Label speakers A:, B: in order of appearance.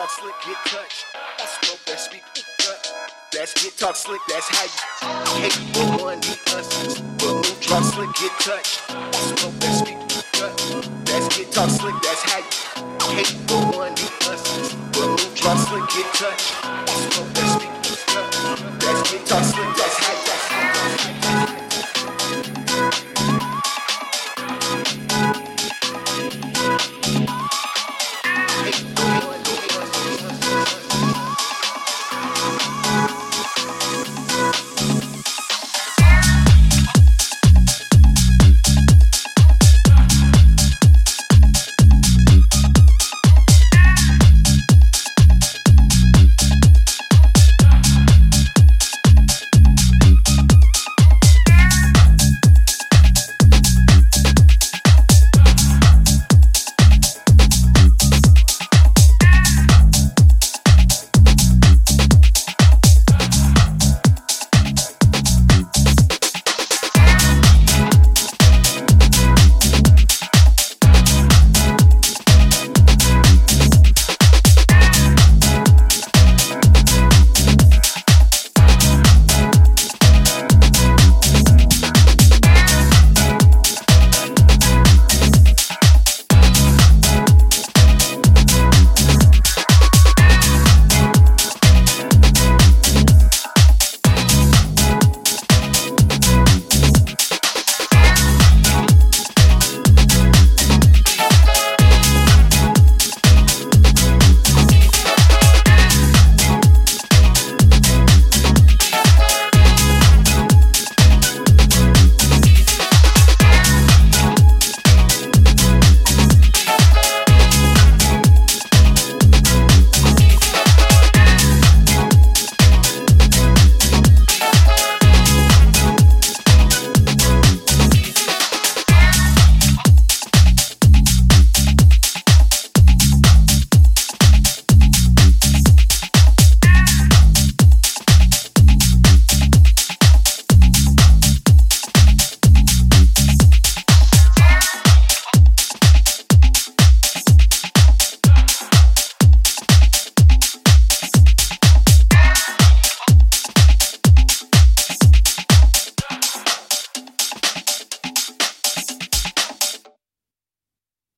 A: talk slick, get touched. That's the best speak up. Let's get talk slick, that's how you hate the one need us. We'll talk slick, get touched. That's the best speak up. Let's get talk slick, that's how you hate the one need us. We'll talk slick, get touched. That's the best speak up. Let's get talk slick, that's how you. Hey.